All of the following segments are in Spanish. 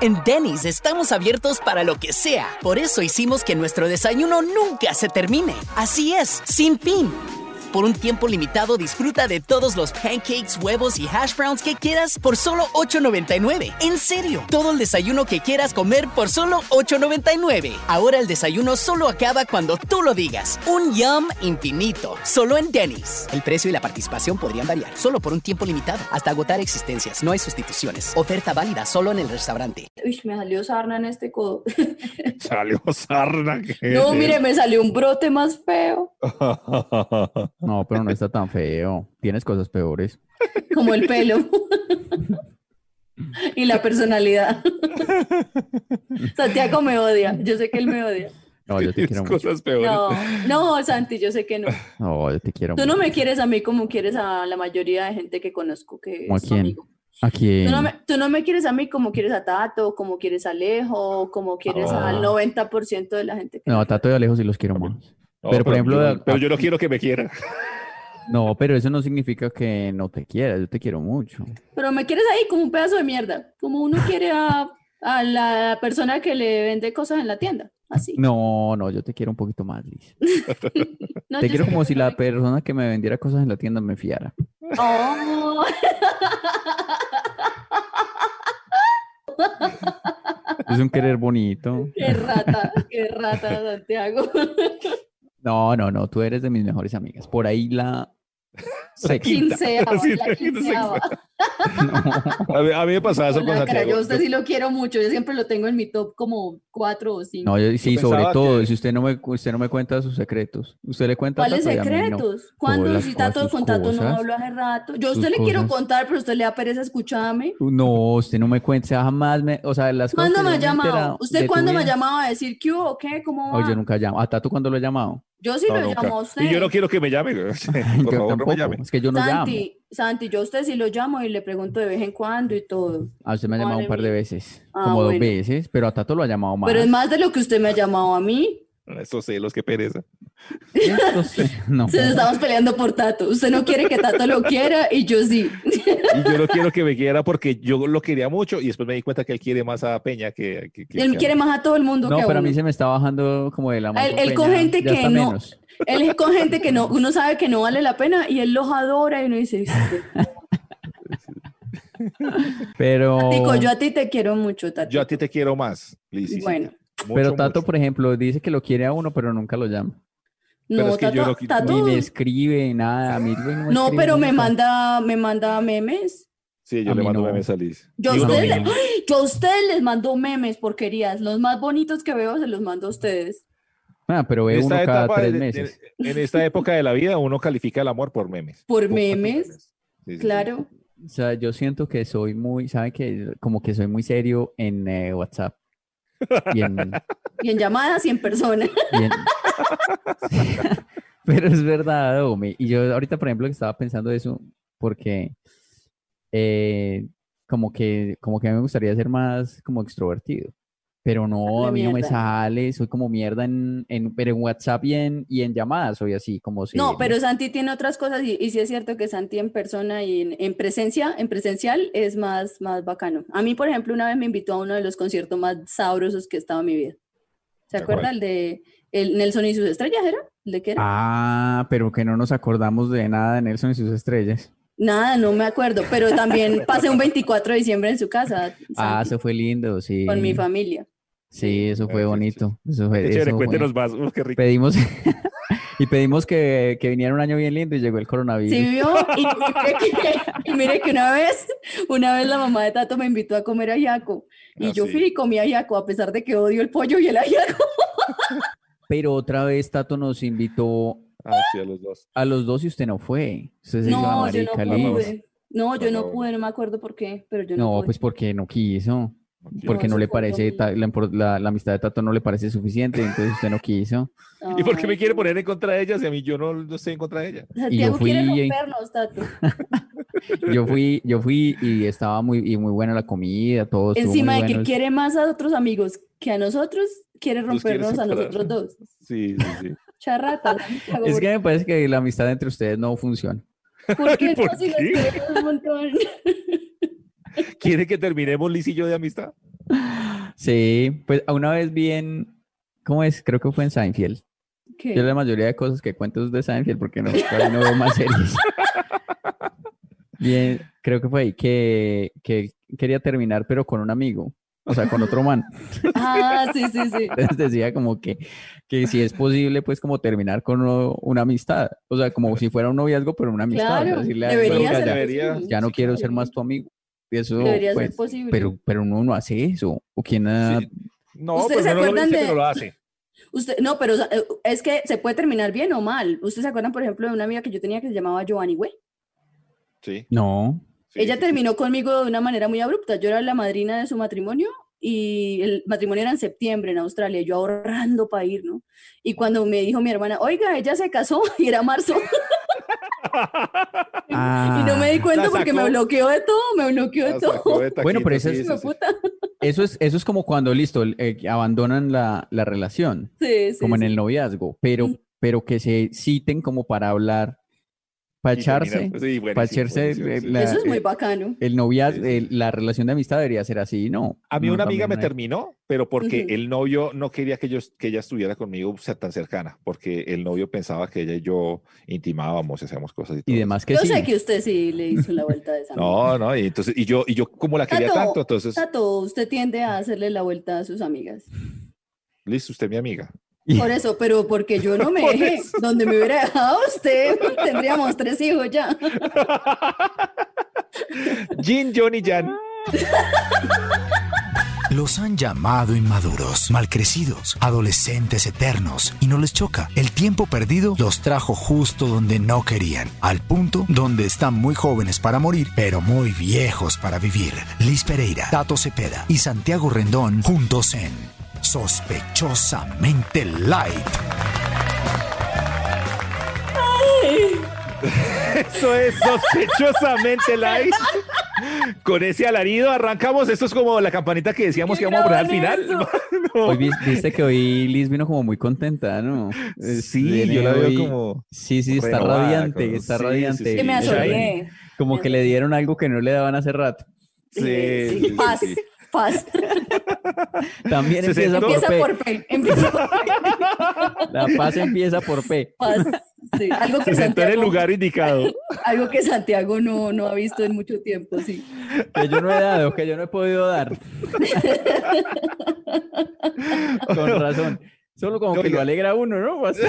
En Denny's estamos abiertos para lo que sea. Por eso hicimos que nuestro desayuno nunca se termine. Así es, sin fin. Por un tiempo limitado disfruta de todos los pancakes, huevos y hash browns que quieras por solo $8.99. En serio, todo el desayuno que quieras comer por solo $8.99. Ahora el desayuno solo acaba cuando tú lo digas. Un yum infinito, solo en Denny's. El precio y la participación podrían variar, solo por un tiempo limitado, hasta agotar existencias. No hay sustituciones. Oferta válida solo en el restaurante. Uy, me salió sarna en este codo. Salió sarna. ¿qué No, mire, me salió un brote más feo? No, pero no está tan feo. Tienes cosas peores. como el pelo. y la personalidad. Santiago me odia. Yo sé que él me odia. No, yo te Tienes quiero mucho. cosas peores. No, no, Santi, yo sé que no. No, yo te quiero Tú no mucho. me quieres a mí como quieres a la mayoría de gente que conozco que ¿Cómo a es tu quién? amigo. ¿A quién? Tú no, me, tú no me quieres a mí como quieres a Tato, como quieres a Alejo, como quieres Ah. al 90% de la gente que No, a Tato y Alejo sí los quiero más. No, pero, por ejemplo, yo, pero yo no quiero que me quiera. No, pero eso no significa que no te quiera. Yo te quiero mucho. Pero me quieres ahí como un pedazo de mierda, como uno quiere a, a la persona que le vende cosas en la tienda, así. No, no, yo te quiero un poquito más, Liz. No, Te quiero como que si la persona que me vendiera cosas en la tienda me fiara. Oh. Es un querer bonito. Qué rata, qué rata, Santiago. No, no, no, tú eres de mis mejores amigas. Por ahí la sexta. Quinceava, Sí, la la quinta, quinceava. A mí, a mí me pasaba eso con Santiago. yo a usted sí lo quiero mucho, yo siempre lo tengo en mi top como cuatro o cinco. No, yo sí, sobre todo, que- si usted no me, usted no me cuenta sus secretos. Usted le cuenta ¿Cuáles no. secretos? ¿Cuándo Todas si Tato cosas, con Tato no cosas. hablo hace rato? Yo a usted le quiero cosas. contar, pero usted le da pereza escucharme. No, usted no me cuenta, jamás me, o sea, las cosas ¿Cuándo que me ha llamado? ¿Usted cuándo me ha llamado a decir qué o qué? ¿Cómo va? Yo nunca llamo. ¿A Tato cuándo lo he llamado? Yo sí No, lo nunca. llamo a usted. Y yo no quiero que me llame. Por Yo favor, no me llame. es que yo no llamo. Santi, Santi, yo a usted sí lo llamo y le pregunto de vez en cuando y todo. A usted me ha llamado un par de veces, Ah, como dos veces, pero a Tato lo ha llamado más. Pero es más de lo que usted me ha llamado a mí. Estos celos, qué pereza. Sí, no. Entonces estamos peleando por Tato. Usted no quiere que Tato lo quiera y yo sí. Y yo no quiero que me quiera porque yo lo quería mucho y después me di cuenta que él quiere más a Peña que, que, que- Él que quiere más a todo el mundo No, que pero a uno. mí se me está bajando como de la mano. Él- él con gente que no- Él es con gente que no, uno sabe que no vale la pena y él los adora y uno dice, "Este, Pero, Tatico, yo a ti te quiero mucho, Tati. Yo a ti te quiero más, Liz. Bueno, Mucho, pero Tato, mucho. por ejemplo, dice que lo quiere a uno, pero nunca lo llama. Pero no, es que yo Tato, no qui- Tato- Ni me escribe, nada. A mí no me no, escribe pero me manda, me manda memes. Sí, yo a le mando no. memes a Liz. Yo a, ustedes, yo a les mando memes, porquerías. Los más bonitos que veo se los mando a ustedes. Ah, pero ve En uno cada etapa tres de- de- meses. en esta época de la vida uno califica el amor por memes. ¿Por Por memes? Sí, sí, sí. Claro. O sea, yo siento que soy muy, ¿sabe que Como que soy muy serio en eh, WhatsApp. Y en, Y en llamadas y en persona. y en- Pero es verdad. Y yo ahorita, por ejemplo, que estaba pensando eso, porque eh, como que, como que me gustaría ser más como extrovertido. Pero no, a mí no me sale, soy como mierda en, en, pero en WhatsApp y en, y en llamadas soy así, como No, serio. pero Santi tiene otras cosas y, y sí es cierto que Santi en persona y en, en presencia, en presencial es más, más bacano. A mí, por ejemplo, una vez me invitó a uno de los conciertos más sabrosos que he estado en mi vida. ¿Se acuerda el de el Nelson y sus estrellas era? ¿El de qué era? Ah, pero que no nos acordamos de nada de Nelson y sus estrellas. Nada, no me acuerdo, pero también pasé un 24 de diciembre en su casa. Ah, eso fue lindo, sí. Con mi familia. Sí, eso fue bonito. Eso fue, Qué chévere, eso fue- cuéntenos más. Uf, qué rico. Pedimos y pedimos que, que viniera un año bien lindo y llegó el coronavirus. Sí, vio. Y, y mire que, y mire que una vez, una vez la mamá de Tato me invitó a comer ajiaco. Y Ah, yo sí. fui y comí ajiaco, a pesar de que odio el pollo y el ajiaco. Pero otra vez Tato nos invitó Ah, sí, a los dos. a los dos y usted no fue. Usted se No, yo no pude. No, yo no pude, no me acuerdo por qué, pero yo no, No, pude. pues porque no quiso. Porque No, le fue parece, la, la- la amistad de Tato no le parece suficiente, entonces usted no quiso. ¿Y por qué me quiere poner en contra de ella si a mí yo no, no estoy en contra de ella? Santiago fui quiere y- rompernos, Tato. Yo fui, yo fui y estaba muy, y muy buena la comida, todo Encima de que quiere más a otros amigos que a nosotros, quiere rompernos a nosotros dos. Sí, sí, sí. Charrata. Es que me parece que la amistad entre ustedes no funciona. ¿Por qué ¿Por no? Si los qué? un montón. ¿Quiere que terminemos Liz y yo de amistad? Sí, pues una vez vi en, ¿cómo es? Creo que fue en Seinfeld. ¿Qué? Yo la mayoría de cosas que cuento es de Seinfeld porque no, no veo más series. Bien, creo que fue ahí que, que quería terminar, pero con un amigo, o sea, con otro man. Ah, sí, sí, sí. Entonces decía como que, que si es posible, pues como terminar con uno- una amistad, o sea, como si fuera un noviazgo, pero una amistad. o sea, Claro, decirle a debería "Oiga, ser ya, debería- posible. ya no Sí, quiero claro. ser más tu amigo. Y eso, Debería pues, ser posible. pero, pero uno no hace eso. ¿O quién ha- Sí. No, ¿Ustedes pues se no lo acuerdan dice, de- pero lo hace. Usted, no, pero eh, es que se puede terminar bien o mal. ¿Ustedes se acuerdan, por ejemplo, de una amiga que yo tenía que se llamaba Giovanni Güey? Sí. No. sí, Ella sí, sí. terminó conmigo de una manera muy abrupta. Yo era la madrina de su matrimonio y el matrimonio era en septiembre en Australia, yo ahorrando para ir, ¿no? Y cuando me dijo mi hermana, oiga, ella se casó y era marzo. Y no me di cuenta La porque me bloqueó de todo, me bloqueó de todo. de Bueno, pero sí, es-. Eso es, eso es como cuando, listo, eh, abandonan la, la relación, Sí, sí, como en el noviazgo, pero, pero que se citen como para hablar, para echarse, pues, sí, echarse buenísimo, sí. la- Eso es muy bacano. el noviazgo, Sí, sí. el- la relación de amistad debería ser así, ¿no? A mí No, una amiga me terminó, pero porque el novio no quería que, yo, que ella estuviera conmigo o sea, tan cercana, porque el novio pensaba que ella y yo intimábamos y hacíamos cosas y todo. Y demás que Yo sí. sé que usted sí le hizo la vuelta de esa. No, no, y entonces, y yo, y yo como la quería Tato, tanto, entonces, Tato, usted tiende a hacerle la vuelta a sus amigas. listo, usted es mi amiga. Por eso, pero porque yo no me dejé. eso. Donde me hubiera dejado usted, tendríamos tres hijos ya. Jin, John y Jan. Los han llamado inmaduros, malcrecidos, adolescentes eternos, y no les choca. El tiempo perdido los trajo justo donde no querían, al punto donde están muy jóvenes para morir, pero muy viejos para vivir. Liz Pereira, Tato Cepeda y Santiago Rendón juntos en Sospechosamente Light. Eso es sospechosamente light. Con ese alarido arrancamos. Esto es como la campanita que decíamos ¿Qué que íbamos a poner al final. No. Hoy vis- viste que hoy Liz vino como muy contenta, ¿no? Es- Sí, viene yo la veo hoy- como Sí, sí, está renovada, radiante, como- está sí, sí, radiante. sí. Que me. Como me que le dieron algo que no le daban hace rato. Sí, sí, sí, sí, Paz, sí. paz. También Se empieza por Empieza P. por P. Empieza por P. La paz empieza por P. Paz. Sí, Algo que Se sentó en el Santiago, lugar indicado. algo que Santiago no, no ha visto en mucho tiempo, sí. Que yo no he dado, que yo no he podido dar. Con razón. Solo como que lo alegra a uno, ¿no? Así-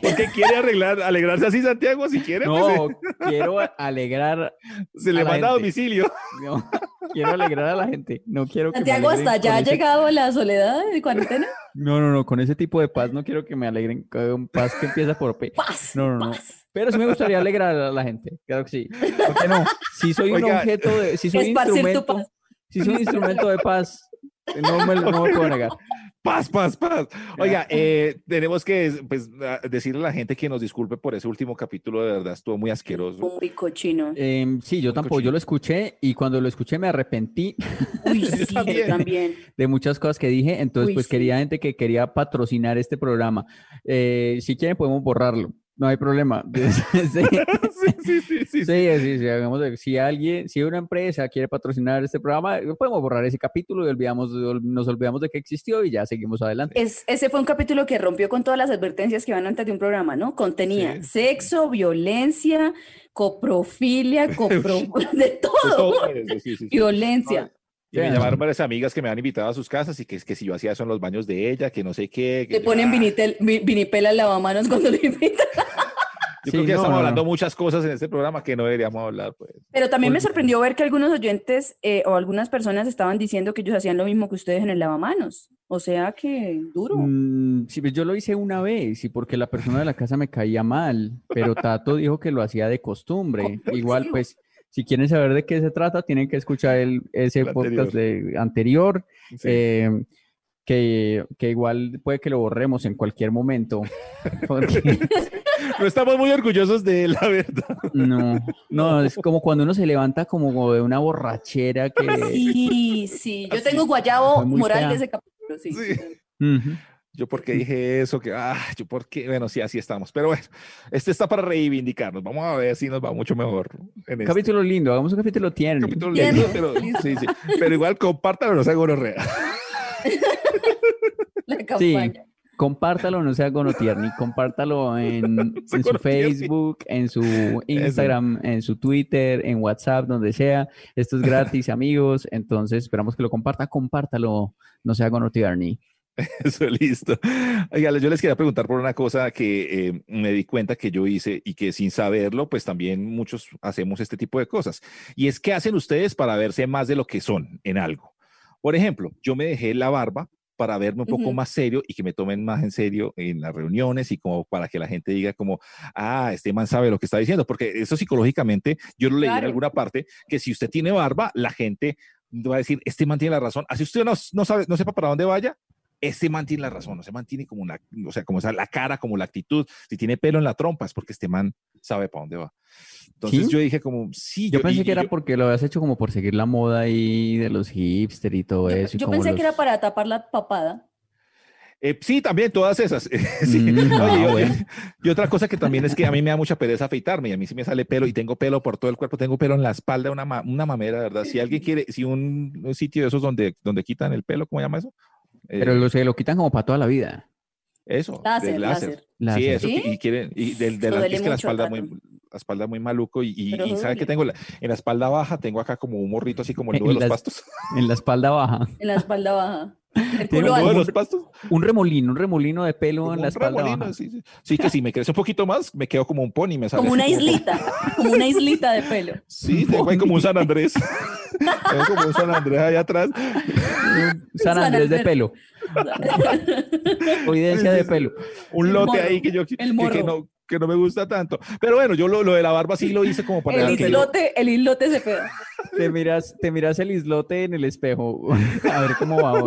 Porque quiere arreglar, alegrarse así, Santiago, si quiere, pues, No, quiero alegrar, se le manda a domicilio. no, quiero alegrar a la gente. No quiero que Santiago, hasta ya ha ese- llegado la soledad de cuarentena. No, no, no, con ese tipo de paz no quiero que me alegren con paz que empieza por P. Paz. No, no, no. Pero sí me gustaría alegrar a la gente, claro que sí. ¿Por qué no? Si soy un objeto de, si soy tu instrumento, paz. si soy un instrumento de paz, no me, no me puedo negar. Paz, paz, paz. Oiga, eh, tenemos que pues, decirle a la gente que nos disculpe por ese último capítulo, de verdad estuvo muy asqueroso. Muy cochino. Em, sí, yo Muy tampoco, cochino. yo lo escuché y cuando lo escuché me arrepentí Uy, sí, también. yo también. de muchas cosas que dije, entonces Uy, pues sí. quería gente que quería patrocinar este programa. Eh, si quieren podemos borrarlo, No hay problema. sí, sí, sí, sí, sí, sí, sí, hagamos si alguien, si una empresa quiere patrocinar este programa, podemos borrar ese capítulo y olvidamos, nos olvidamos de que existió y ya seguimos adelante. Es, ese fue un capítulo que rompió con todas las advertencias que van antes de un programa, ¿no? Contenía Sí. sexo, violencia, coprofilia, copro... de De todo. eso, sí, sí, sí. Y me llamaron varias amigas que me han invitado a sus casas y que, que si yo hacía eso en los baños de ella, que no sé qué. que Le yo, ponen ah, vinitel, vi- vinipela al lavamanos cuando lo invitan. Yo Sí, creo que ya no, estamos hablando no. muchas cosas en este programa que no deberíamos hablar, pues. Pero también me Pues- sorprendió ver que algunos oyentes eh, o algunas personas estaban diciendo que ellos hacían lo mismo que ustedes en el lavamanos. O sea que duro. Mm, sí, pues yo lo hice una vez y porque la persona de la casa me caía mal, pero Tato dijo que lo hacía de costumbre. Igual, pues, si quieren saber de qué se trata, tienen que escuchar el, ese El podcast de, anterior, Sí. eh, que, que igual puede que lo borremos en cualquier momento. porque- No estamos muy orgullosos de él, la verdad. no, no, es como cuando uno se levanta como de una borrachera que... Sí, sí. Yo Así. tengo guayabo moral fea. de ese capítulo, sí. Sí. Yo por qué dije eso, que, ah, yo por qué, bueno, sí, así estamos. Pero bueno, este está para reivindicarnos. Vamos a ver si nos va mucho mejor en este Capítulo lindo, hagamos un capítulo tierno. capítulo lindo, pero, sí, sí. pero igual compártalo, no sea gonorrea. La Sí, compártalo, no sea Gonotierni, compártalo en, su. Facebook, en su Instagram, en su Twitter, en WhatsApp, donde sea. Esto es gratis, amigos. Entonces, esperamos que lo comparta. Compártalo, no sea Gonotierni. Eso, listo. Oiga, yo les quería preguntar por una cosa que eh, me di cuenta que yo hice y que sin saberlo, pues también muchos hacemos este tipo de cosas. Y es, ¿qué hacen ustedes para verse más de lo que son en algo? Por ejemplo, yo me dejé la barba para verme un poco Ujú. más serio y que me tomen más en serio en las reuniones y como para que la gente diga como, ah, este man sabe lo que está diciendo, porque eso psicológicamente, yo lo leí en Claro. alguna parte, que si usted tiene barba, la gente va a decir, este man tiene la razón, así usted no, no sabe, no sepa para dónde vaya, este man tiene la razón, no se mantiene como una, o sea, como esa, la cara, como la actitud, si tiene pelo en la trompa es porque este man sabe para dónde va. Entonces ¿Sí? yo dije como, sí, Yo pensé y- que y era yo- porque lo habías hecho como por seguir la moda ahí de los hipster y todo Yo, eso. y yo como pensé que los- era para tapar la papada. Eh, sí, también todas esas. Sí. Mm, Oye, ah, yo- bueno. y otra cosa que también es que a mí me da mucha pereza afeitarme y a mí sí me sale pelo y tengo pelo por todo el cuerpo, tengo pelo en la espalda, una, ma- una mamera, ¿verdad? Si alguien quiere, si un, un sitio de esos donde, donde quitan el pelo, ¿cómo se llama eso? Eh, Pero lo, se lo quitan como para toda la vida. eso, Láser, del láser. láser. Sí, eso, ¿Sí? y quieren, y del, del duele es que la espalda muy, la espalda muy maluco y, y, ¿sabe duele. tengo? La- en la espalda baja tengo acá como un morrito así como el En nudo de los pastos. En la espalda baja. En la espalda baja. El culo ¿El nudo de los pastos? Un remolino, un remolino de pelo Como en la un espalda remolino, baja. sí, sí. Sí, que si me crece un poquito más, me quedo como un pony, me sale Como una islita. Como una islita de pelo. Sí, tengo ahí como un San Andrés. tengo como un San Andrés ahí atrás. San San Andrés de pelo. Providencia de pelo. Un lote morro, ahí que yo que, el que morro. no, que no me gusta tanto. Pero bueno, yo lo, lo de la barba sí lo hice como para El yo- islote, el islote se pega. Te miras, te miras el islote en el espejo. A ver cómo va. ¿o no?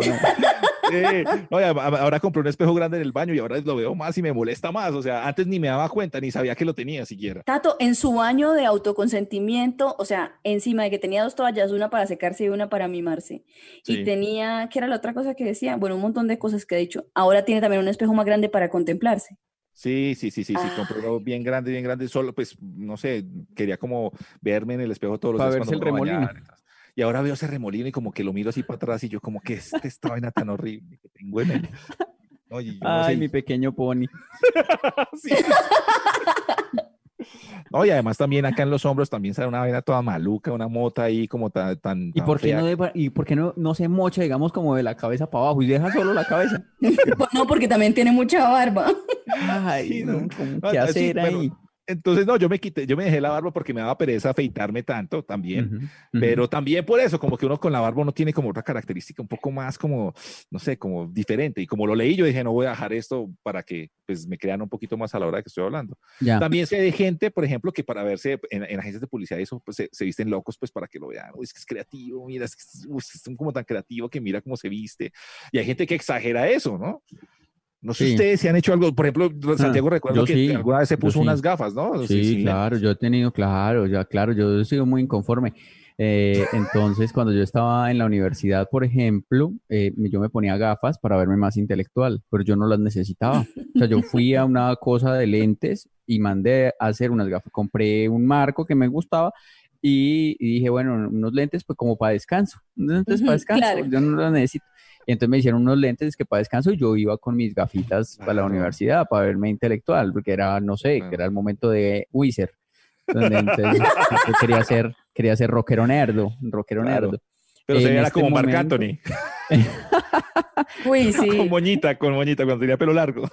Eh, ahora compré un espejo grande en el baño y ahora lo veo más y me molesta más. O sea, antes ni me daba cuenta, ni sabía que lo tenía siquiera. Tato, en su baño de autoconsentimiento, o sea, encima de que tenía dos toallas, una para secarse y una para mimarse. Sí. Y tenía, ¿qué era la otra cosa que decía? Bueno, un montón de cosas que he dicho. Ahora tiene también un espejo más grande para contemplarse. Sí, sí, sí, sí, sí, Ah. compré uno bien grande, bien grande, solo pues, no sé, quería como verme en el espejo todos los días cuando el me remolino. bañar, entonces. Y ahora veo ese remolino y como que lo miro así para atrás y yo como que es esta vaina tan horrible que tengo en el... Oye, yo no Ay, sé, mi pequeño pony. Sí. No, y además también acá en los hombros también sale una vaina toda maluca, una mota ahí como tan, tan, ¿Y por qué no, de- y por qué no, no se mocha, digamos, como de la cabeza para abajo y deja solo la cabeza? No, porque también tiene mucha barba. Ay, Sí, no, Ah, ¿qué ah, sí, hacer pero- ahí? Entonces, no, yo me quité, yo me dejé la barba porque me daba pereza afeitarme tanto también. Ujú, ujú. Pero también por eso, como que uno con la barba no tiene como otra característica un poco más como, no sé, como diferente. Y como lo leí, yo dije, no voy a dejar esto para que pues me crean un poquito más a la hora que estoy hablando. Ya. También sé de gente, por ejemplo, que para verse en, en agencias de publicidad eso, pues se, se visten locos, pues para que lo vean. Uy, es que es creativo, mira, es que es, uy, es como tan creativo que mira cómo se viste. Y hay gente que exagera eso, ¿no? No sé Sí. ustedes si han hecho algo, por ejemplo, Santiago recuerdo yo que sí, alguna vez se yo puso sí. unas gafas, ¿no? Sí, claro, lentes. yo he tenido, claro, ya, claro, yo he sido muy inconforme. Eh, entonces, cuando yo estaba en la universidad, por ejemplo, eh, yo me ponía gafas para verme más intelectual, pero yo no las necesitaba. O sea, yo fui a una cosa de lentes y mandé a hacer unas gafas. Compré un marco que me gustaba y, y dije, bueno, unos lentes pues como para descanso. Unos lentes para descanso, claro. yo no los necesito. Y entonces me hicieron unos lentes que para descanso yo iba con mis gafitas para la universidad, para verme intelectual, porque era, no sé, Claro. que era el momento de Wizard. Donde entonces yo quería ser, quería ser rockero nerdo, rockero Claro. nerdo. Pero se En veía este como Marc Anthony, Uy, sí. con moñita, con moñita, cuando tenía pelo largo.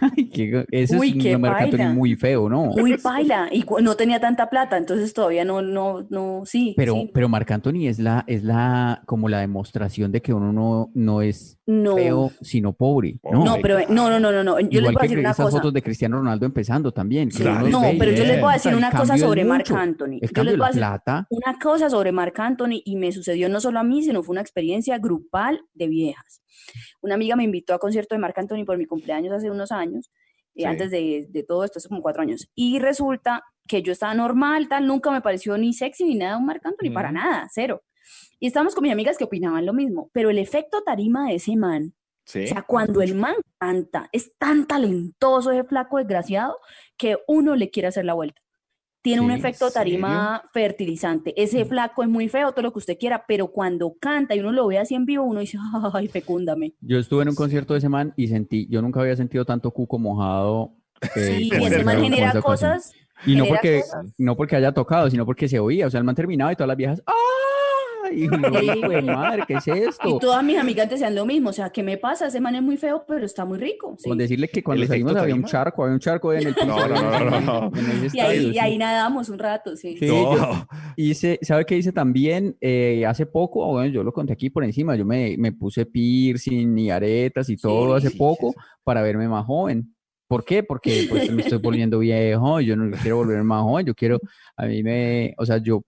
Ay, qué- ese Uy, es un Marc Anthony muy feo, ¿no? Muy baila. Y no tenía tanta plata, entonces todavía no, no, no, sí. Pero, sí. pero Marc Anthony es la, es la, como la demostración de que uno no, no es No. feo, sino pobre, ¿no? No, pero no, no, no, no, no. Yo les voy a que decir una esas cosa. fotos de Cristiano Ronaldo empezando también. que Claro, No, ve pero yo les voy a decir una cosa sobre Marc. Anthony. El Yo les voy a decir plata. una cosa sobre Marc Anthony y me sucedió no solo a mí, sino fue una experiencia grupal de viejas. Una amiga me invitó a concierto de Marc Anthony por mi cumpleaños hace unos años, eh, Sí. antes de, de todo esto, hace como cuatro años. Y resulta que yo estaba normal, tal, nunca me pareció ni sexy ni nada un Marc Anthony, para nada, cero. Y estábamos con mis amigas que opinaban lo mismo, pero el efecto tarima de ese man Sí. o sea, cuando el man canta, es tan talentoso ese flaco desgraciado que uno le quiere hacer la vuelta. Tiene un Sí, ¿en efecto tarima fertilizante. Ese flaco es muy feo, todo lo que usted quiera, pero cuando canta y uno lo ve así en vivo, uno dice, ay, fecúndame. Yo estuve en un concierto de ese man y sentí, yo nunca había sentido tanto cuco mojado. eh, Sí, y ese man genera ocasión. cosas. Y no porque, cosas. no porque haya tocado, sino porque se oía. O sea, el man terminaba y todas las viejas, ¡ay! Y uno, Sí. "Hijo de madre, ¿qué es Y esto? todas mis amigas decían lo mismo, o sea, ¿qué me pasa? Ese man es muy feo, pero está muy rico. sí. Con decirle que cuando salimos había un charco, había un charco en el piso. No, no, no, Y ahí, y ahí nadamos un rato, sí. Sí, No. yo hice, ¿sabe qué hice también? Eh, hace poco, bueno, yo lo conté aquí por encima, yo me, me puse piercing y aretas y todo hace sí, poco sí. para verme más joven. ¿Por qué? Porque pues, me estoy volviendo viejo, y yo no quiero volverme más joven, yo quiero, a mí me, o sea, yo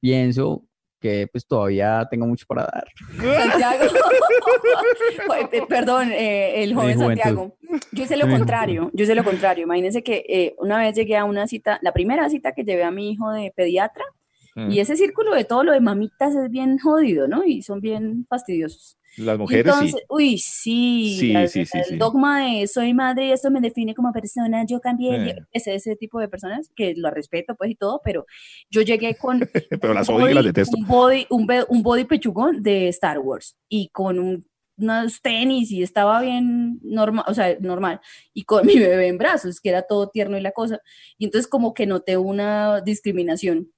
pienso que pues todavía tengo mucho para dar. Santiago, perdón, eh, el joven. Santiago. Yo hice lo contrario, yo hice lo contrario. Imagínense que eh, una vez llegué a una cita, la primera cita que llevé a mi hijo de pediatra, Mm. y ese círculo de todo lo de mamitas es bien jodido, ¿no? Y son bien fastidiosos. Las mujeres entonces, sí. uy, sí, Sí, la- sí, sí, el sí. dogma de soy madre y esto me define como persona, yo cambié, Eh. ese, ese tipo de personas que lo respeto pues y todo, pero yo llegué con Pero las un odio y las body- detesto. Un body, un body pechugón de Star Wars y con un- unos tenis y estaba bien normal, o sea, normal, y con mi bebé en brazos, que era todo tierno y la cosa. Y entonces como que noté una discriminación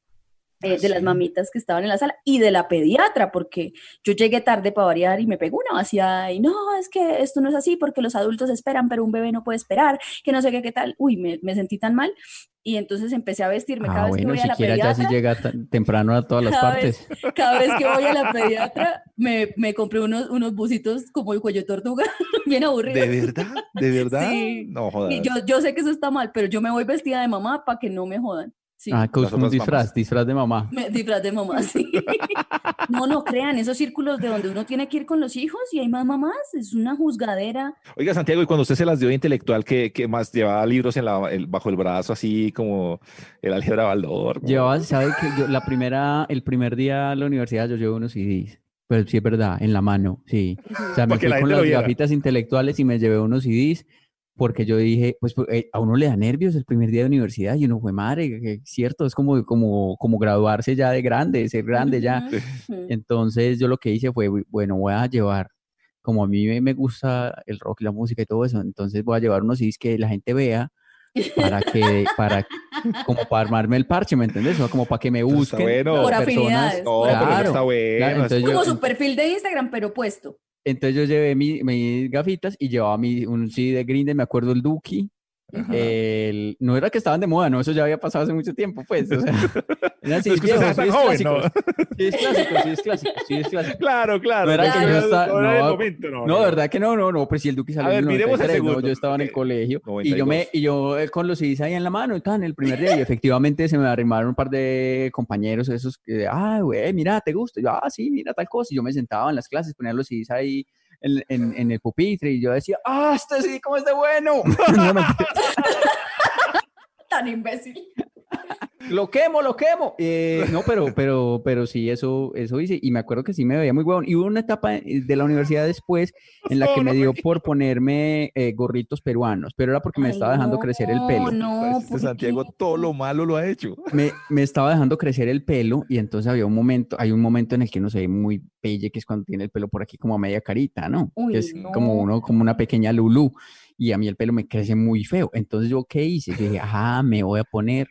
eh, de las mamitas que estaban en la sala y de la pediatra, porque yo llegué tarde para variar y me pegó una vaciada y no, es que esto no es así porque los adultos esperan, pero un bebé no puede esperar, que no sé qué, qué tal. Uy, me, me sentí tan mal y entonces empecé a vestirme cada Ah, vez que bueno, voy a la ya pediatra. si llega temprano a todas las Cada partes. Cada vez que voy a la pediatra, me, me compré unos, unos busitos como el cuello de tortuga, bien aburrido. ¿De verdad? ¿De verdad? Sí. No jodas. Yo, yo sé que eso está mal, pero yo me voy vestida de mamá para que no me jodan. Sí. Ah, un disfraz, mamás. disfraz de mamá. Me disfraz de mamá, sí. No, no crean, esos círculos de donde uno tiene que ir con los hijos y hay más mamás, es una juzgadera. Oiga, Santiago, y cuando usted se las dio de intelectual, ¿qué, qué más llevaba libros en la, el- bajo el brazo, así como el álgebra Baldor? como- Llevaba, ¿sabe que yo la primera, el primer día a la universidad yo llevo unos CDs? Pero sí es verdad, en la mano, sí. O sea, me Para que fui la con las gafitas intelectuales y me llevé unos CDs porque yo dije, pues pues, eh, a uno le da nervios el primer día de universidad y uno fue madre, cierto, es como, como, como graduarse ya de grande, ser grande ya. Entonces yo lo que hice fue, bueno, voy a llevar, como a mí me, gusta el rock y la música y todo eso, entonces voy a llevar unos CDs que la gente vea para que, para, como para armarme el parche, ¿me entiendes? O sea, como para que me busquen bueno. Por personas. afinidades. No, pero Claro, está bueno. claro, entonces yo- Como su perfil de Instagram, pero puesto. Entonces yo llevé mi- mis gafitas y llevaba mi, un CD de Green Day, me acuerdo el Duki. El, no era que estaban de moda, no, eso ya había pasado hace mucho tiempo, pues. O sea, eran No es que viejos, tan joven, ¿no? clásicos. Sí, es clásico, sí, es clásico, sí, es clásico. Claro, claro. No era que yo era- estaba- no era no, momento, no. No, de verdad que no, no, no, pues si el Duki salió A ver, en el miremos el 93, no, yo estaba en el Ok, colegio y 92. yo me y yo eh, con los CDs ahí en la mano y en el primer día y efectivamente se me arrimaron un par de compañeros esos que, ah, güey, mira, ¿te gusta? Y yo, ah, sí, mira tal cosa y yo me sentaba en las clases, ponía los CDs ahí en, en, en el pupitre y yo decía, ah, este sí, ¿cómo es de bueno? No. Tan imbécil. Lo quemo, lo quemo. Eh, no, pero, pero, pero sí, eso, eso hice. Y me acuerdo que sí me veía muy huevón. Y hubo una etapa de la universidad después en la que me dio por ponerme eh, gorritos peruanos, pero era porque me Ay, estaba dejando crecer el pelo. No, Este ¿por Santiago qué? todo lo malo lo ha hecho. Me, me estaba dejando crecer el pelo y entonces había un momento, hay un momento en el que uno se ve muy pelle, que es cuando tiene el pelo por aquí como a media carita, ¿no? Uy, que es no. como uno, como una pequeña lulú. Y a mí el pelo me crece muy feo. Entonces yo, ¿qué hice? Yo dije, ajá, me voy a poner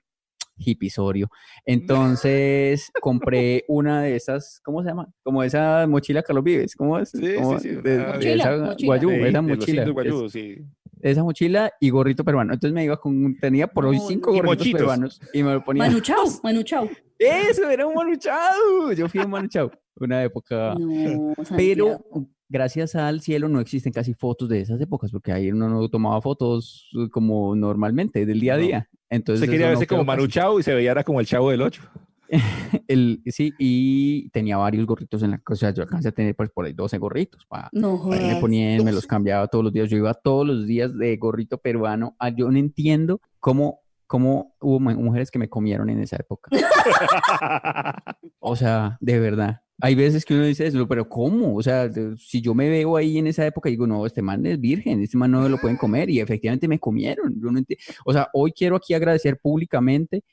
hipisorio. Entonces compré una de esas, ¿cómo se llama? Como esa mochila Carlos Vives, ¿cómo es? Sí, ¿Cómo- sí, sí. de- Ah, de Mochila, esa mochila. guayú, Sí, esa mochila. es- sí. esa mochila y gorrito peruano. Entonces me iba con, tenía por hoy cinco gorritos mochitos. peruanos y me lo ponía. Manu Chao, Manu Chao. Eso, era un Manu Chao. Yo fui un Manu Chao. Una época. No, Pero Santiago. Gracias al cielo no existen casi fotos de esas épocas, porque ahí uno no tomaba fotos uh, como normalmente, del día a No. día. Entonces, Se quería no verse como Manu casi. Chao y se veía era como el chavo del 8. El, sí, y tenía varios gorritos en la cosa. Yo alcancé a tener pues por ahí 12 gorritos. Pa, No pa jodas. poniendo, me los cambiaba todos los días. Yo iba todos los días de gorrito peruano. Ah, yo no entiendo cómo, cómo hubo mu- mujeres que me comieron en esa época. O sea, de verdad. Hay veces que uno dice eso, pero ¿cómo? O sea, si yo me veo ahí en esa época, digo, no, este man es virgen, este man no lo pueden comer, y efectivamente me comieron. Yo no enti- O sea, hoy quiero aquí agradecer públicamente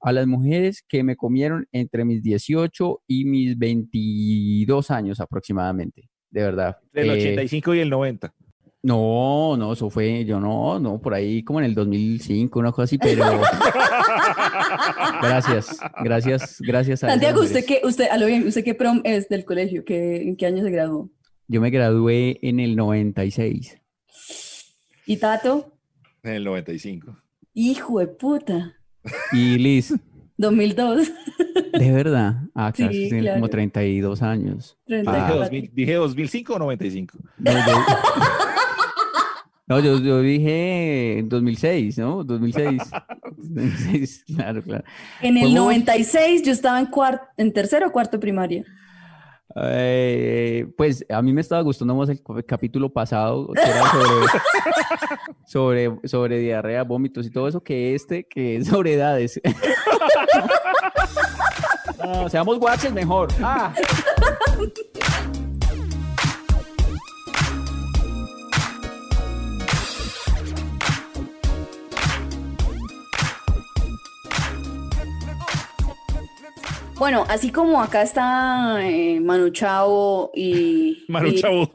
a las mujeres que me comieron entre mis 18 y mis 22 años aproximadamente, de verdad. Del Eh, 85 y el 90. No, no, eso fue, yo no, no, por ahí como en el 2005, una cosa así, pero gracias, gracias, gracias a Santiago, ¿usted qué, usted, a lo bien, ¿usted qué prom es del colegio? ¿Qué, ¿En qué año se graduó? Yo me gradué en el 96. ¿Y Tato? En el 95. Hijo de puta. Y Liz, 2002. de verdad, ah, claro, Sí, tiene como claro. 32 años. Dije, 34. 2000 dije 2005 o 95. No, yo, no, yo, yo dije 2006, ¿no? 2006. 2006, claro, claro. En el ¿Cómo? 96 yo estaba en, en tercero o cuarto primaria. Eh, pues a mí me estaba gustando más el capítulo pasado, que era sobre, sobre, sobre diarrea, vómitos y todo eso, que este, que es sobre edades. No, seamos guaches mejor. Ah. Bueno, así como acá está eh, Manu Chao y, Manu y- Chavo.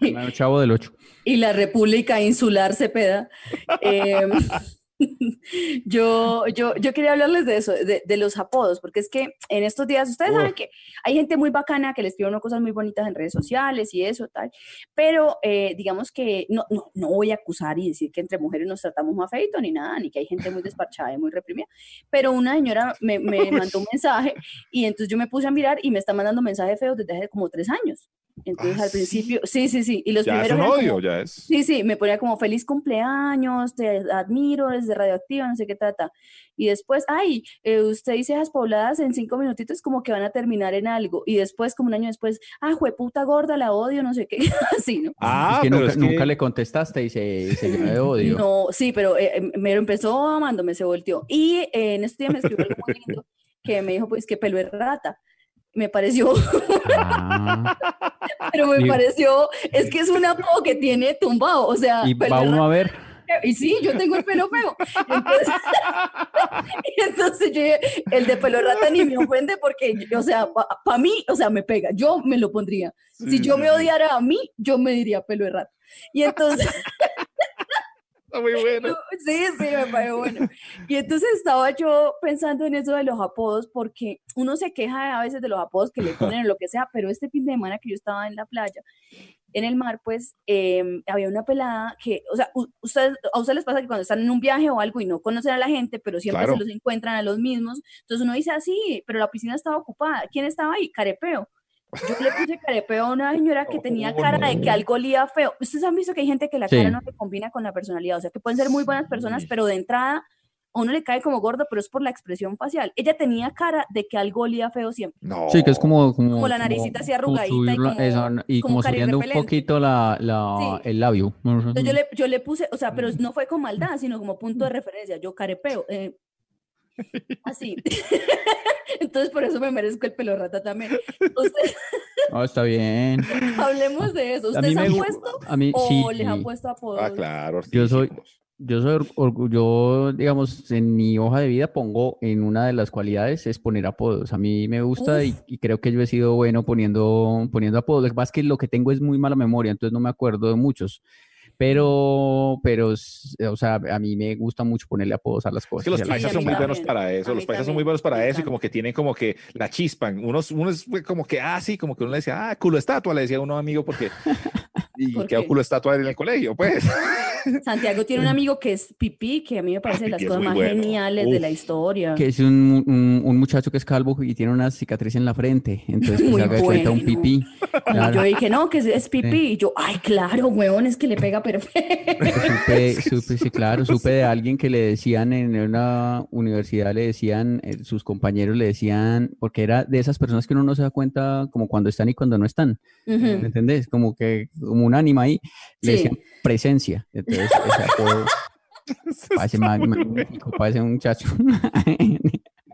Bueno, chavo del 8. y la República Insular Cepeda. eh, yo, yo, yo quería hablarles de eso, de, de los apodos, porque es que en estos días, ustedes saben que hay gente muy bacana que les escribe unas cosas muy bonitas en redes sociales y eso, tal, pero eh, digamos que no, no, no voy a acusar y decir que entre mujeres nos tratamos más feito ni nada, ni que hay gente muy desparchada y muy reprimida, pero una señora me, me mandó un mensaje y entonces yo me puse a mirar y me está mandando mensajes feos desde hace como tres años. Entonces Ah, al ¿sí? principio, sí, sí, sí, y los Ya es primeros un odio, como- ya es. Sí, sí, me ponía como feliz cumpleaños, te admiro desde radioactiva, no sé qué trata. Y después, ay, eh, usted dice esas pobladas en cinco minutitos como que van a terminar en algo. Y después, como un año después, ah, jueputa gorda, la odio, no sé qué, así, ¿no? Ah, es que pero nunca, es que- nunca le contestaste y se, se llenó de odio. No, sí, pero eh, eh, me empezó amándome, se volteó. Y eh, en este día me escribió algo muy lindo que me dijo, pues, que pelo es rata. Me pareció, Ah, pero me Y- pareció, es que es un apodo que tiene tumbado, o sea, y pelo va uno a ver. Y sí, yo tengo el pelo feo. Entonces, entonces yo el de pelo de rata ni me ofende porque, o sea, para mí, o sea, me pega. Yo me lo pondría. si yo sí, me odiara a mí, yo me diría pelo de rata. Y entonces, Está muy bueno. sí, sí, me parece bueno. Y entonces estaba yo pensando en eso de los apodos porque uno se queja a veces de los apodos que le ponen o lo que sea, pero este fin de semana que yo estaba en la playa, en el mar, pues em, había una pelada que, o sea, ustedes, a ustedes les pasa que cuando están en un viaje o algo y no conocen a la gente, pero siempre Claro. se los encuentran a los mismos, entonces uno dice así, pero la piscina estaba ocupada. ¿Quién estaba ahí? Carepeo. Yo le puse carepeo a una señora que tenía Oh, cara de que algo olía feo. Ustedes han visto que hay gente que la Sí. cara no se combina con la personalidad, o sea, que pueden ser muy buenas personas, Sí. pero de entrada a uno le cae como gordo, pero es por la expresión facial. Ella tenía cara de que algo olía feo siempre. No. Sí, que es como, como, Como la naricita así como arrugadita y como- no, y como subiendo un poquito la, la, Sí. el labio. Entonces yo le, yo le puse, o sea, pero Mm. no fue con maldad, sino como punto de referencia. Yo carepeo. eh, Así. Entonces por eso me merezco el pelo rata también. Usted- No, está bien. hablemos de eso. A mí ¿Ustedes me han gu- puesto a mí- o sí, les han sí. puesto apodos? Ah, claro. Yo soy-. Yo soy yo, digamos, en mi hoja de vida pongo en una de las cualidades es poner apodos. A mí me gusta y, creo que yo he sido bueno poniendo, poniendo apodos. Lo que pasa es que lo que tengo es muy mala memoria, entonces no me acuerdo de muchos. Pero, pero, o sea, a mí me gusta mucho ponerle apodos a las Es cosas. que los paisas son muy buenos para eso, los paisas son muy buenos para eso y como que tienen como que la chispan. Unos, unos como que, ah, sí, como que uno le decía, ah, culo estatua, le decía a uno amigo porque... Y ¿Por quedó qué? culo estatua en el colegio, pues. Santiago tiene un amigo que es pipí, que a mí me parece de las cosas más bueno. geniales de la historia. Que es un, un, un muchacho que es calvo y tiene una cicatriz en la frente. Entonces, pues, Muy haga de cuenta un bueno. pipí. Claro. yo dije, no, que es, es pipí. Y yo, ay, claro, huevón, es que le pega perfecto. Supe, supe, sí, claro, supe de alguien que le decían en una universidad, le decían, eh, sus compañeros le decían, porque era de esas personas que uno no se da cuenta como cuando están y cuando no están, ¿me Ujú. entendés? Como que, como un ánima ahí, le Sí. decían presencia. Entonces, apodo parece mag- magnífico, parece un muchacho.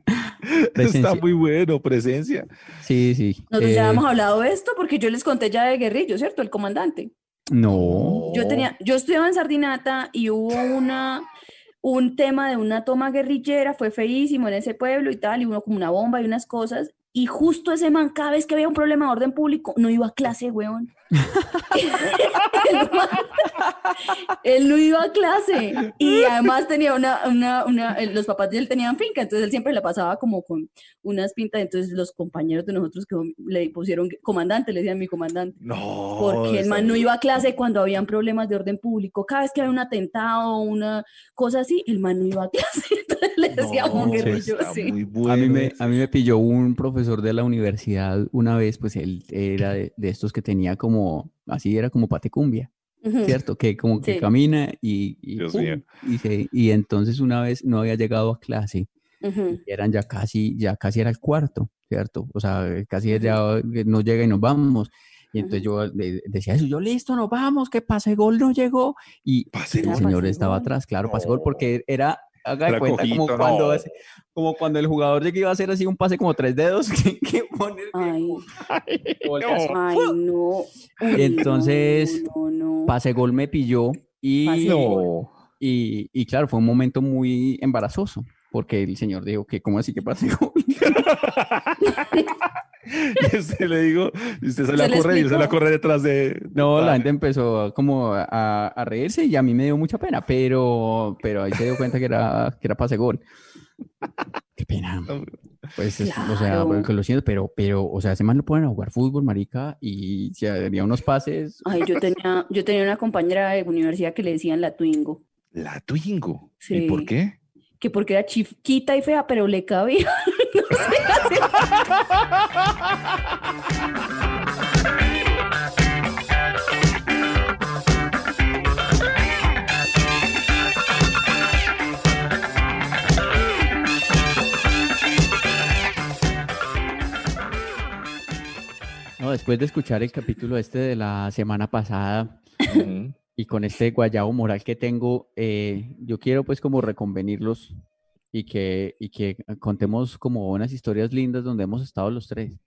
Está Presencia. muy bueno, presencia. Sí, sí. Nosotros ya eh, hemos hablado de esto porque yo les conté ya de Guerrillo, ¿cierto? El comandante. no. Yo tenía, yo estudiaba en Sardinata y hubo una, un tema de una toma guerrillera, fue feísimo en ese pueblo y tal, y uno como una bomba y unas cosas. Y justo ese man, cada vez que había un problema de orden público, no iba a clase, weón. El man- él no iba a clase. Y además tenía una, una, una, eh, los papás de él tenían finca, entonces él siempre la pasaba como con unas pintas. Entonces los compañeros de nosotros que le pusieron comandante, le decían mi comandante. No. Porque el man no iba a clase cuando habían problemas de orden público. Cada vez que había un atentado, una cosa así, el man no iba a clase. Entonces le decíamos No, sí. A mí, me, a mí me pilló un profesor de la universidad una vez, pues él era de, de estos que tenía como, así era como patecumbia. ¿cierto? Que como que Sí. camina y, y, Dios ¡pum! mío. y, se- y entonces una vez no había llegado a clase, Ujú. y eran ya casi, ya casi era el cuarto, ¿cierto? O sea, casi ya eh, no llega y nos vamos. Y entonces yo le- decía eso, yo listo, nos vamos, que pase gol no llegó. Y Pase el gol. señor estaba gol. atrás, claro, pase gol, porque era, haga de cuenta, como cuando, hace- como cuando el jugador llega iba a hacer así un pase como tres dedos, que, que pone el Ay, que voltea así, ay, no. Uy, Entonces, no, no, no. pase gol me pilló y, Pase No. y, y claro, fue un momento muy embarazoso, porque el señor dijo que, ¿cómo así que pase gol? Y usted le digo, y usted ¿Se a le correr y usted la corre detrás de. No, la gente empezó a- como a, a reírse y a mí me dio mucha pena, pero, pero ahí se dio cuenta que era, que era pase gol. Qué pena. Pues, es- o sea, Claro. porque lo siento, pero, pero, o sea, ese man lo ponen a jugar fútbol, marica, y se haría unos pases. Ay, yo tenía, yo tenía una compañera de universidad que le decían la Twingo, La Twingo. ¿Y Sí. por qué? Que porque era chiquita y fea, pero le cabía. No sé, así- No, después de escuchar el capítulo este de la semana pasada. Y con este guayabo moral que tengo, eh, yo quiero pues como reconvenirlos y que, y que contemos como unas historias lindas donde hemos estado los tres.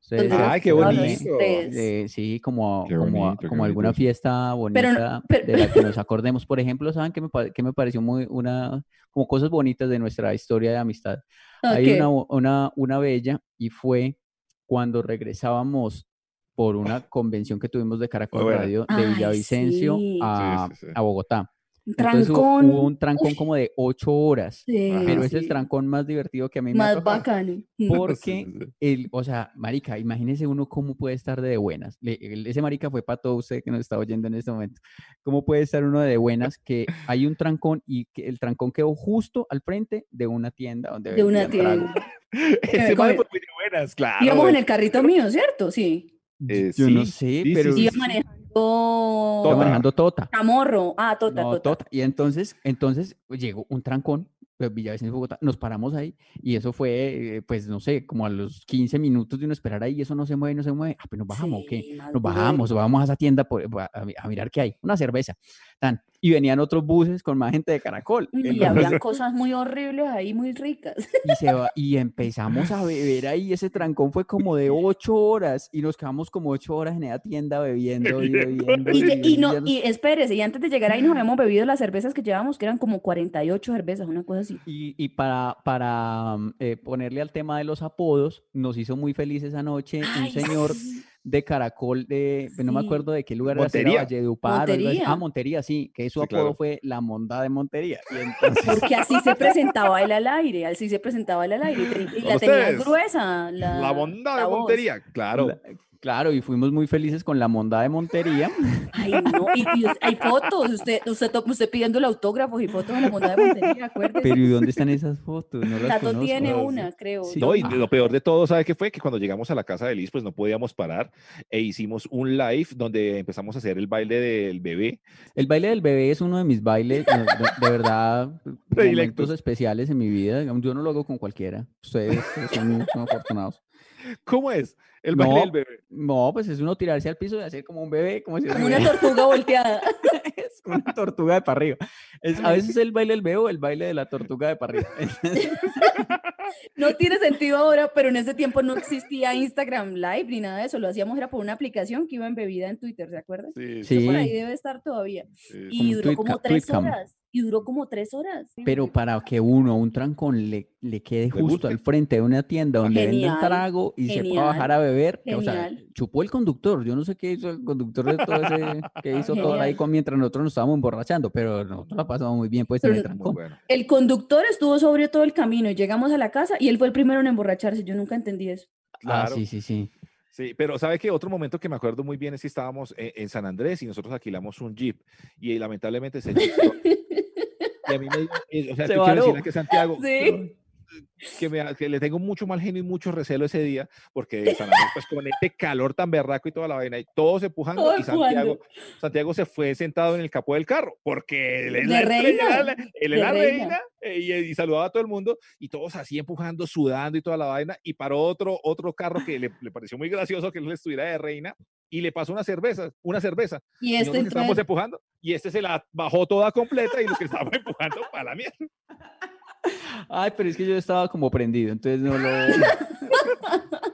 Se Ay, qué los bonito. Eh, sí, como, Qué como, bonito, qué como alguna bonito. fiesta Pero bonita pero- de la que nos acordemos. Por ejemplo, ¿saben qué me, qué me pareció muy una, como cosas bonitas de nuestra historia de amistad? Hay Ok. una, una, una bella y fue cuando regresábamos por una convención que tuvimos de Caracol buena. Radio de Ay, Villavicencio sí. a, Sí, sí, sí. a Bogotá. Entonces hubo, Trancón. hubo un trancón como de ocho horas, Sí, pero es el trancón más divertido que a mí me ha Más bacano. Porque Sí, sí, sí. el, o sea, marica, imagínese uno cómo puede estar de buenas. Le- el- ese marica fue para todo usted que nos está oyendo en este momento. ¿Cómo puede estar uno de buenas que hay un trancón y que el trancón quedó justo al frente de una tienda donde De una tienda. Ese fue muy de buenas, claro. Íbamos en el carrito mío, ¿cierto? Sí. Eh, Yo no sí, sé, sí, pero sí, manejando iba manejando Tota. Chamorro. Ah, Tota, No, Tota. Tota. Y entonces, entonces llegó un trancón, Villavicencio, Bogotá, nos paramos ahí y eso fue, eh, pues no sé, como a los 15 minutos de uno esperar ahí, eso no se mueve, no se mueve, ah, pues nos bajamos, ¿o qué? Sí, Nos bajamos, vamos a esa tienda por- a, a mi- a mirar qué hay, una cerveza. tan. Y venían otros buses con más gente de Caracol. Y Entonces- habían cosas muy horribles ahí, muy ricas. Y, se va- y empezamos a beber ahí, ese trancón fue como de ocho horas y nos quedamos como ocho horas en esa tienda bebiendo y bebiendo. Y, lle- y no, y espérese, y antes de llegar ahí nos habíamos bebido las cervezas que llevábamos, que eran como 48 cervezas, una cosa así. Y, y para, para mm, eh, ponerle al tema de los apodos, nos hizo muy feliz esa noche un Ay, señor sí. de Caracol de, no me acuerdo de qué lugar era, si era Montería. Valledupar o algo así. Montería. Ah, Montería, sí, que su Sí, apodo claro. fue la monda de Montería. Y entonces, Porque así se presentaba él al aire, así se presentaba él al aire. Y, la tenía gruesa. La, La de voz. Montería, claro. la- claro, y fuimos muy felices con la monda de Montería. Ay, no, y, hay fotos, usted, usted, usted pidiendo autógrafos y fotos de la montada de Montería, acuérdese. Pero ¿y dónde están esas fotos? No las Tato conozco. tiene una, creo. Sí. No, y lo peor de todo, ¿sabe qué fue? Que cuando llegamos a la casa de Liz, pues no podíamos parar e hicimos un live donde empezamos a hacer el baile del bebé. El baile del bebé es uno de mis bailes, de, de verdad, Predilectos. momentos especiales en mi vida. Yo no lo hago con cualquiera. Ustedes son, son afortunados. ¿Cómo es? El baile No, del bebé. No, pues es uno tirarse al piso y hacer como un bebé, como si Como una tortuga volteada. es como una tortuga de para arriba. Es, a veces el baile del bebé o el baile de la tortuga de para arriba. No tiene sentido ahora, pero en ese tiempo no existía Instagram Live ni nada de eso. Lo hacíamos era por una aplicación que iba embebida en Twitter, ¿se acuerdan? Sí, Sí. Por ahí debe estar todavía. sí. Y Como duró tweet como tres horas. Y duró como tres horas. Pero para que uno, un trancón, le, le quede justo al frente de una tienda donde venden Genial, trago y se pueda genial, bajar a beber, que, o sea, chupó el conductor. Yo no sé qué hizo el conductor de todo ese, que hizo todo ahí con, mientras nosotros nos estábamos emborrachando, pero nosotros la pasamos muy bien, pues, en Pero el no- Muy trancón. bueno. El conductor estuvo sobrio todo el camino y llegamos a la casa y él fue el primero en emborracharse. Yo nunca entendí eso. Ah, sí, sí, sí. Sí, pero ¿sabe qué? Otro momento que me acuerdo muy bien es que estábamos en, en San Andrés y nosotros alquilamos un Jeep y lamentablemente ese Jeep... y a mí me eh, o sea, Se que Santiago, Sí. Que, me, que le tengo mucho mal genio y mucho recelo ese día, porque San Andrés, pues con este calor tan berraco y toda la vaina, y todos empujando, Todo y Santiago. Santiago se fue sentado en el capó del carro, porque él es la reina, él es la reina. eh, y, y saludaba a todo el mundo, y todos así empujando, sudando y toda la vaina, y paró otro, otro carro que le, le pareció muy gracioso que él estuviera de reina, y le pasó una cerveza, una cerveza, Y este que estábamos empujando, y este se la bajó toda completa, y los que estábamos empujando para la mierda. Ay, pero es que yo estaba como prendido, entonces no lo...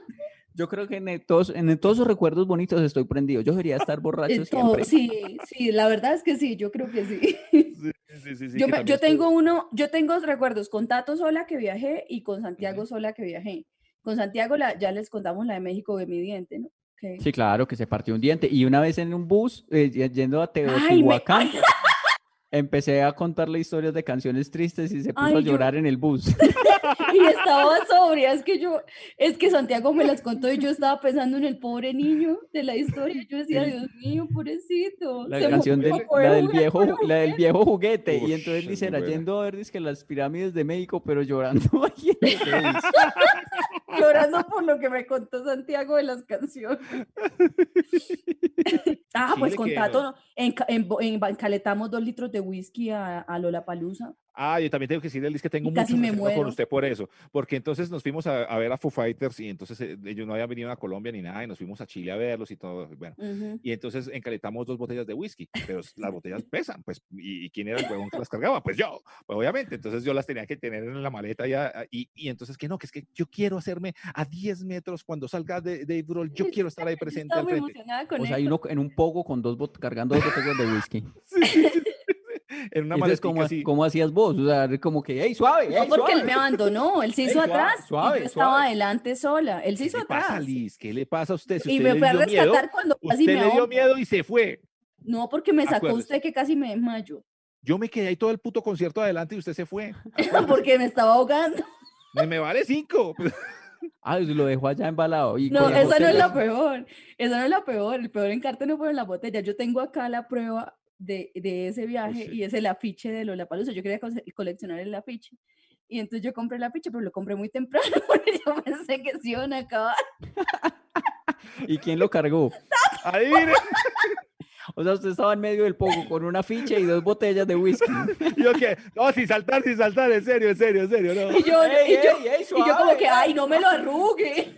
Yo creo que en todos, en todos esos recuerdos bonitos estoy prendido. Yo debería estar borracho siempre. Sí, sí, la verdad es que sí, yo creo que sí. Sí, sí, sí, sí, yo, me- yo tengo uno, yo tengo recuerdos con Tato sola que viajé y con Santiago sola que viajé. Con Santiago la, ya les contamos la de México de mi diente, ¿no? Que- Sí, claro, que se partió un diente. Y una vez en un bus, eh, yendo a Ay, me- Teotihuacán, empecé a contarle historias de canciones tristes y se puso a yo- llorar en el bus. y estaba sobria, es que yo, es que Santiago me las contó y yo estaba pensando en el pobre niño de la historia. Yo decía, Dios mío, pobrecito. La se canción del, la del viejo, la del juguete. viejo juguete. y entonces es dice, era yendo a ver dizque las pirámides de México, pero llorando ahí en el. Llorando por lo que me contó Santiago de las canciones. ah, pues con Tato no- en, en, en- encaletamos dos litros de whisky a, a Lollapalooza. Ah, yo también tengo que decirle, Liz, que tengo mucho me respeto con muero. usted por eso, porque entonces nos fuimos a, a ver a Foo Fighters y entonces eh, ellos no habían venido a Colombia ni nada y nos fuimos a Chile a verlos y todo, bueno, Ujú. y entonces encaletamos dos botellas de whisky, pero las botellas pesan, pues, ¿y, y quién era el huevón que las cargaba? Pues yo, pues obviamente, entonces yo las tenía que tener en la maleta ya, y, y entonces que no, que es que yo quiero hacerme a 10 metros cuando salga de, de Grohl, yo quiero estar ahí presente Estaba al muy frente. emocionada con O sea, eso. y uno en un poco con dos bot- cargando dos botellas de whisky. En una Entonces, maleta ¿cómo, así. cómo hacías vos? O sea, como que, hey, suave, No, porque él suave". me abandonó, él se Ey, hizo suave, atrás y suave, yo estaba suave. adelante sola. Él se ¿Qué hizo le pasa, atrás. Liz? ¿Qué le pasa a usted? Si Y usted me fue a dio miedo, rescatar cuando casi usted me le dio miedo y se fue. No, porque me sacó Acuérdese. usted que casi me desmayo. Yo me quedé ahí todo el puto concierto adelante y usted se fue. porque me estaba ahogando. Me, me vale cinco. Ah, lo dejó allá embalado. Y No, esa no es la peor. Esa no es la peor. El peor encarte no fueron las botellas. Yo tengo acá la prueba de, de ese viaje sí. y es el afiche de Lollapalooza. Yo quería coleccionar el afiche. Y entonces yo compré el afiche, pero lo compré muy temprano porque yo pensé que se iban a acabar. ¿Y quién lo cargó? Adivine. O sea, usted estaba en medio del poco con una ficha y dos botellas de whisky. Yo que, no, sin saltar, sin saltar, en serio, en serio, en serio, no. Y yo, Ey, y yo, ey, ey, y yo como suave, que, ay, no me lo arrugue.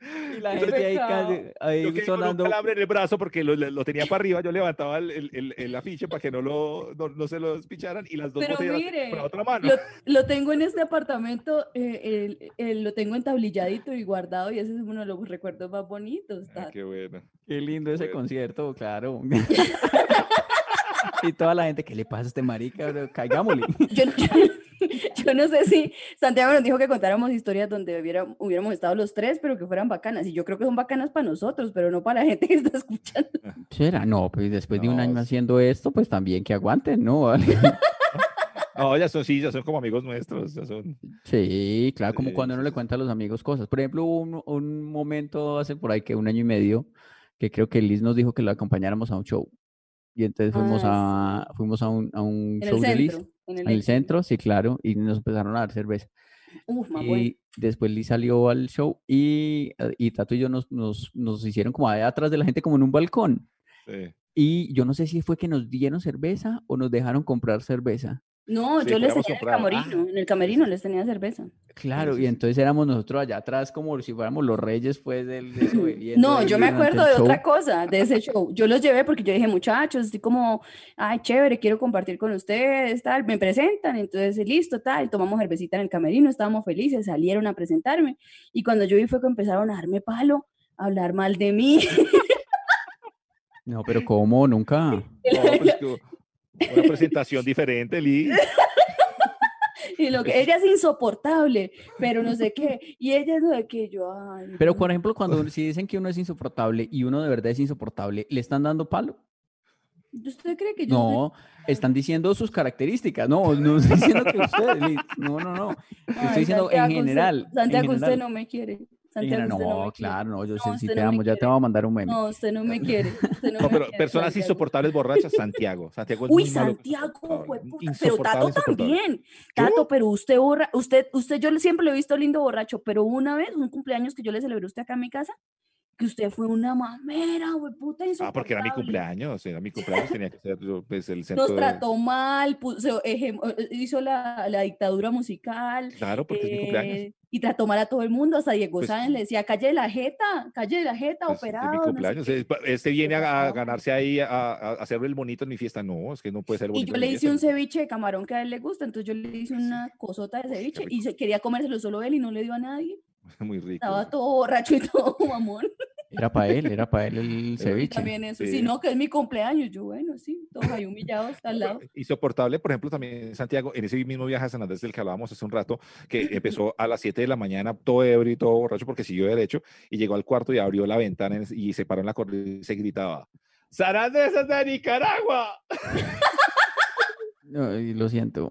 Y la gente ahí, casi- ahí Yo quedé con un sonando. calambre en el brazo porque lo, lo tenía para arriba, yo levantaba el, el, el- el afiche para que no, lo, no, no se lo despicharan y las dos Pero mire, la otra mano. Lo, lo tengo en este apartamento, eh, el- el- lo tengo entablilladito y guardado y ese es uno de los recuerdos más bonitos. Ah, qué bueno. Qué lindo ese Bueno. concierto, claro. y toda la gente, ¿qué le pasa a este marica? Caigámosle. Yo, yo- yo no sé si Santiago nos dijo que contáramos historias donde hubiera- hubiéramos estado los tres, pero que fueran bacanas. Y yo creo que son bacanas para nosotros, pero no para la gente que está escuchando. ¿Será? No, pues después de un año sí. haciendo esto, pues también que aguanten, ¿no? Vale. No, ya son, sí, ya son como amigos nuestros, ya son. Sí, claro, como Sí, cuando uno sí, le cuenta a los amigos cosas. Por ejemplo, hubo un, un momento hace por ahí que un año y medio, que creo que Liz nos dijo que lo acompañáramos a un show. Y entonces fuimos Ah, a, fuimos a un, a un En show el de Liz. En el, en el Expo. centro, sí, claro, y nos empezaron a dar cerveza. Uf, bueno. Y después Liz salió al show y, eh, y Tato y yo nos, nos, nos hicieron como allá atrás de la gente, como en un balcón. Sí. Y yo no sé si fue que nos dieron cerveza o nos dejaron comprar cerveza. No, Sí, yo les tenía en el. Ah, camerino. En el camerino les tenía cerveza. Claro, sí, y entonces éramos nosotros allá atrás como si fuéramos los reyes, pues, del, No, yo me acuerdo de otra cosa, de ese show. Yo los llevé porque yo dije, muchachos, estoy como, ay, chévere, quiero compartir con ustedes, tal, me presentan, entonces listo, tal, tomamos cervecita en el camerino, estábamos felices, salieron a presentarme, y cuando yo vi fue que empezaron a darme palo, a hablar mal de mí. No, pero ¿cómo? Nunca. No, pues, una presentación diferente, Liz. y lo que ella es insoportable, pero no sé qué, y ella no sé qué, yo, ay. Pero, por ejemplo, cuando si dicen que uno es insoportable y uno de verdad es insoportable, ¿le están dando palo? ¿Usted cree que yo No, están diciendo sus características. No, no estoy diciendo que usted, Liz, no, no, no. Ay, Estoy diciendo en Santiago, usted- general. en Santiago, usted general. no me quiere. Santiago, no claro, no, yo No, usted te amo, ya te voy a mandar un meme. No, usted no me quiere. usted no No, me pero quiere, personas Santiago. insoportables borrachas, Santiago. Santiago es Uy, muy malo Santiago, jueputa, pero Tato también. Tato, pero usted borra, usted, usted, yo siempre lo he visto lindo borracho, pero una vez, un cumpleaños que yo le celebré a usted acá en mi casa, que usted fue una mamera, hueputa, Ah, porque era mi cumpleaños. Era mi cumpleaños, tenía que ser yo, pues, el centro. Nos de- trató mal, puso, ejem- eh, hizo la, la dictadura musical. Claro, porque es mi cumpleaños. eh, y trató mal a todo el mundo, hasta Diego Pues, Sáenz le decía, calle la jeta, calle la jeta, Pues, es operado. mi no sé cumpleaños. qué". eh, Este viene a, ganarse ahí, a, a hacer el bonito en mi fiesta. No, es que no puede ser Y bonito. yo en le mi hice un ceviche de camarón que a él le gusta, entonces yo le hice una cosota de ceviche y se quería comérselo solo él y no le dio a nadie. Muy rico. Estaba todo borracho y todo mamón. Era para él, era para él el Pero ceviche. También eso, Sí. sí, no, que es mi cumpleaños. Yo, bueno, sí, todos ahí humillados al lado. Insoportable, por ejemplo, también Santiago, en ese mismo viaje a San Andrés del que hablábamos hace un rato, que empezó a las 7 de la mañana, todo ebrio y todo borracho, porque siguió derecho, y llegó al cuarto y abrió la ventana en- y se paró en la cornisa y se gritaba: ¡San Andrés es de Nicaragua! No, y lo siento.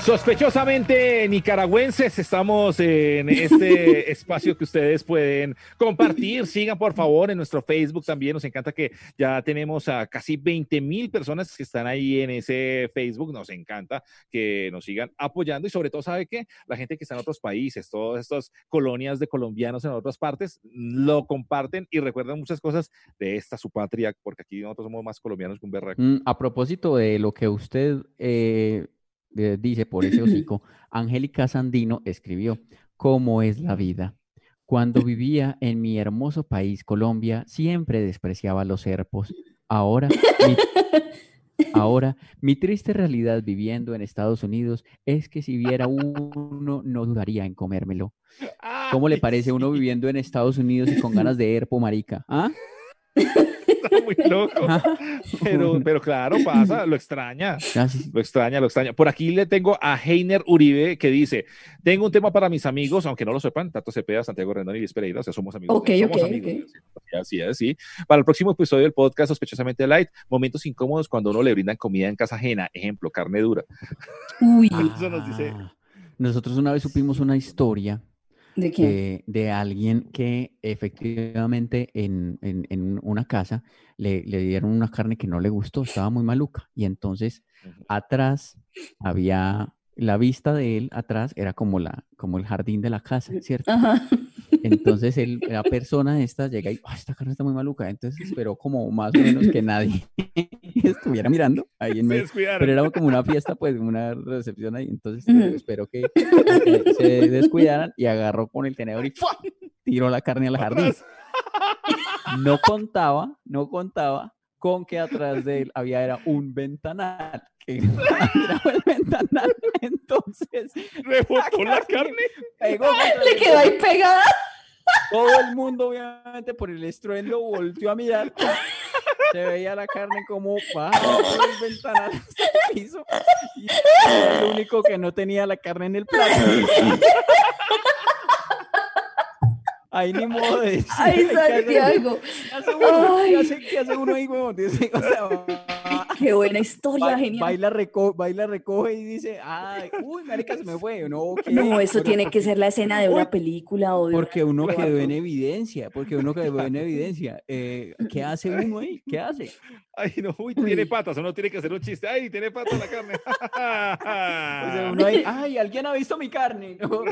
Sospechosamente nicaragüenses, estamos en este espacio que ustedes pueden compartir. Sigan por favor en nuestro Facebook también. Nos encanta que ya tenemos a casi 20 mil personas que están ahí en ese Facebook. Nos encanta que nos sigan apoyando y sobre todo, ¿sabe qué? La gente que está en otros países, todas estas colonias de colombianos en otras partes, lo comparten y recuerdan muchas cosas de esta su patria, porque aquí nosotros somos más colombianos que un berraco. Mm, a propósito de lo que usted eh, dice por ese hocico, Angélica Sandino escribió, ¿Cómo es la vida? Cuando vivía en mi hermoso país, Colombia, siempre despreciaba los serpos. Ahora, mi, ahora, mi triste realidad viviendo en Estados Unidos es que si viera uno, no dudaría en comérmelo. ¿Cómo le parece uno viviendo en Estados Unidos y con ganas de herpo, marica? ¿Ah? Está muy loco. Pero, pero claro, pasa, lo extraña. Ah, Lo extraña, lo extraña. Por aquí le tengo a Heiner Uribe que dice: Tengo un tema para mis amigos, aunque no lo sepan, Tato Cepeda, Santiago Rendón y Luis Pereira, o sea, somos amigos. Ok, somos ok, amigos. Así es, sí. Para el próximo episodio del podcast Sospechosamente Light, momentos incómodos cuando uno le brindan comida en casa ajena, ejemplo, carne dura. Uy, Eso nos dice- Ah, Nosotros una vez supimos una historia ¿De quién? de, de alguien que efectivamente en, en- en una casa le, le dieron una carne que no le gustó, estaba muy maluca. Y entonces atrás había, la vista de él atrás era como, la, como el jardín de la casa, ¿cierto? Ajá. Entonces él, la persona esta llega y, "Ah, esta carne está muy maluca. Entonces esperó como más o menos que nadie estuviera mirando ahí en Se medio. descuidaron. Pero era como una fiesta, pues, una recepción ahí. Entonces esperó que se descuidaran y agarró con el tenedor y ¡fua! tiró la carne al jardín. No contaba, no contaba con que atrás de él había era un ventanal. Que el ventanal. Entonces Rebotó la carne. contra el Le quedó ahí pegada. Todo el mundo, obviamente, por el estruendo, volteó a mirar. Se veía la carne como bajaba por el ventanal hasta el piso. Y era el único que no tenía la carne en el plato. Ahí ni modo de decir. Ay. Santiago. ¿Qué hace uno? ¿Qué Ay. hace, qué hace uno ahí, huevón? O sea, Qué buena historia, ba- genial. baila, reco- baila, recoge y dice, ay, uy, marica, se me fue. No, ¿qué? No, eso Pero tiene que ser la escena de una película o de una Porque uno película quedó en evidencia, porque uno quedó en evidencia. Eh, ¿Qué hace uno ahí? ¿Qué hace? Ay, no, uy, tiene Uy. patas. Uno tiene que hacer un chiste. Ay, tiene patas la carne. O sea, uno ahí, ay, alguien ha visto mi carne. ¿no?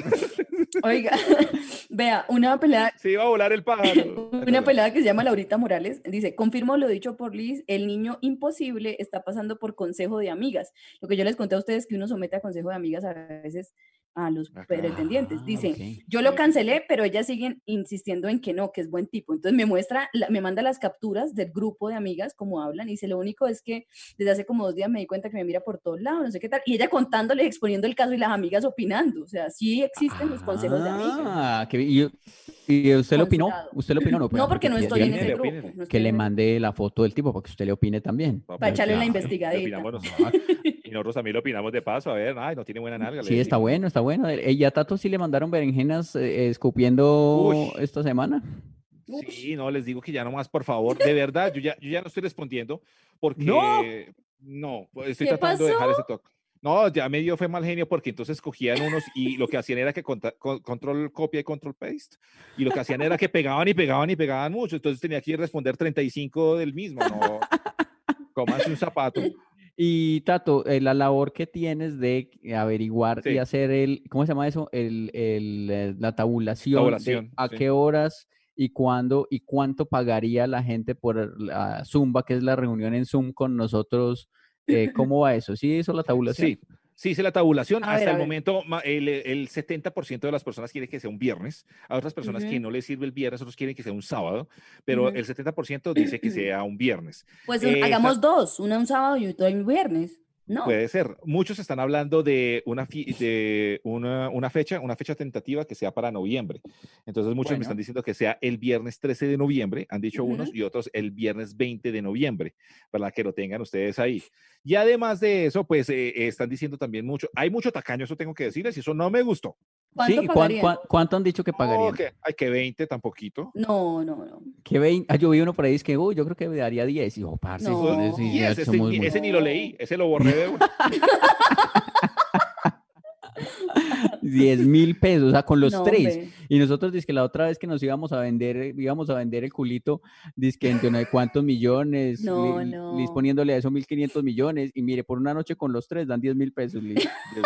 Oiga, vea, una pelada, Se iba a volar el pájaro. una pelada que se llama Laurita Morales dice, confirmo lo dicho por Liz, el niño imposible está pasando por consejo de amigas. Lo que yo les conté a ustedes que uno somete a consejo de amigas a veces a los pretendientes. Ah, Dice, ok. yo lo cancelé, pero ellas siguen insistiendo en que no, que es buen tipo. Entonces me muestra, me manda las capturas del grupo de amigas, como hablan, y dice, lo único es que desde hace como dos días me di cuenta que me mira por todos lados, no sé qué tal, y ella contándole, exponiendo el caso y las amigas opinando. O sea, sí existen los consejos de amigas. Ah, que, y, y usted lo opinó, usted lo opinó, no, No, porque no estoy en ese grupo. no Que le mande la foto del tipo para que usted le opine también. Para echarle la investigadita. nosotros. Y nosotros también lo opinamos de paso. A ver, ay, no tiene buena nalga. le Sí, está bueno, está bueno. Eh, ¿Y a Tato sí le mandaron berenjenas eh, escupiendo Uy. esta semana? Sí, no, les digo que ya nomás, por favor, de verdad, yo ya, yo ya no estoy respondiendo porque No. no, pues, estoy ¿Qué tratando de dejar ese toque. No, ya me dio fue mal genio porque entonces cogían unos y lo que hacían era que conta- co- control copia y control paste y lo que hacían era que pegaban y pegaban y pegaban mucho, entonces tenía que responder 35 del mismo, no, comanse un zapato. Y Tato, eh, la labor que tienes de averiguar y Sí. hacer el, ¿cómo se llama eso? El, el, eh, la tabulación, de Tabulación, a sí. qué horas y cuándo y cuánto pagaría la gente por la Zumba, que es la reunión en Zoom con nosotros. Eh, ¿Cómo va eso? ¿Sí hizo la tabulación? Sí, sí hice la tabulación. A Hasta ver, el momento, el, el 70% de las personas quiere que sea un viernes. A otras personas que no les sirve el viernes, otros quieren que sea un sábado, pero el 70% dice que sea un viernes. Pues Eh, hagamos dos, una un sábado y otra un viernes. No. Puede ser. Muchos están hablando de una, fi- de una, una fecha, una fecha tentativa que sea para noviembre. Entonces muchos Bueno. me están diciendo que sea el viernes 13 de noviembre, han dicho unos, y otros el viernes 20 de noviembre, para que lo tengan ustedes ahí. Y además de eso, pues eh, están diciendo también mucho, hay mucho tacaño, eso tengo que decirles, y eso no me gustó. ¿Cuánto Sí, ¿cuán- pagarían? cuán- ¿Cuánto han dicho que pagarían? Ay, que 20, tan poquito. No, no, no. Que vein- ah, yo vi uno por ahí, es que, uy, yo creo que me daría 10. Y yo, parce, No. ese, ni- muy- ese ni lo leí, ese lo borré de. 10 mil pesos, o sea, con los No, tres. hombre. Y nosotros, dice que la otra vez que nos íbamos a vender, íbamos a vender el culito, dice que entre no sé cuántos millones, No, li- no. Liz poniéndole a eso 1500 millones, y mire, por una noche con los tres dan 10 mil pesos, Liz. 10 mil.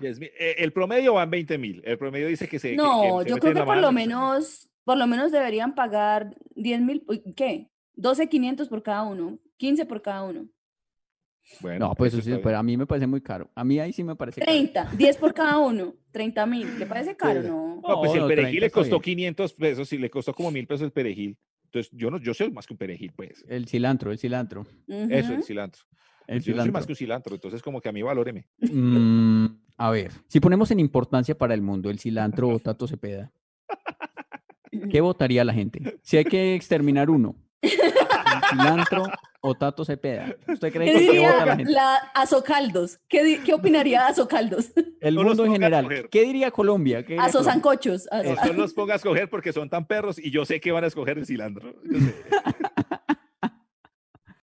10 mil. Eh, el promedio va en 20 mil. El promedio dice que se. No, que se yo creo que por lo menos, por lo menos deberían pagar 10 mil, ¿qué? 12,500 por cada uno, 15 por cada uno, Bueno, No, pues eso sí, pero a mí me parece muy caro. A mí ahí sí me parece caro. 30, 10 por cada uno, 30 mil, ¿le parece caro? Sí. No. No, pues No, el perejil 30 le costó bien. 500 pesos y le costó como mil pesos el perejil. Entonces, yo no, yo soy más que un perejil, pues. El cilantro, el cilantro. Eso, el cilantro. El yo no soy más cilantro. que un cilantro, entonces como que a mí valóreme. Mm, a ver, si ponemos en importancia para el mundo el cilantro o Tato Cepeda, ¿qué votaría la gente? Si hay que exterminar uno, ¿el cilantro o Tato Cepeda. ¿Usted cree ¿Qué que qué diría vota la gente? la Azocaldos? ¿Qué, di- qué opinaría Azocaldos? El No mundo en general. ¿Qué diría Colombia? ¿Qué? Azosancochos. azo- No los ponga a escoger porque son tan perros y yo sé que van a escoger el cilantro. Yo sé.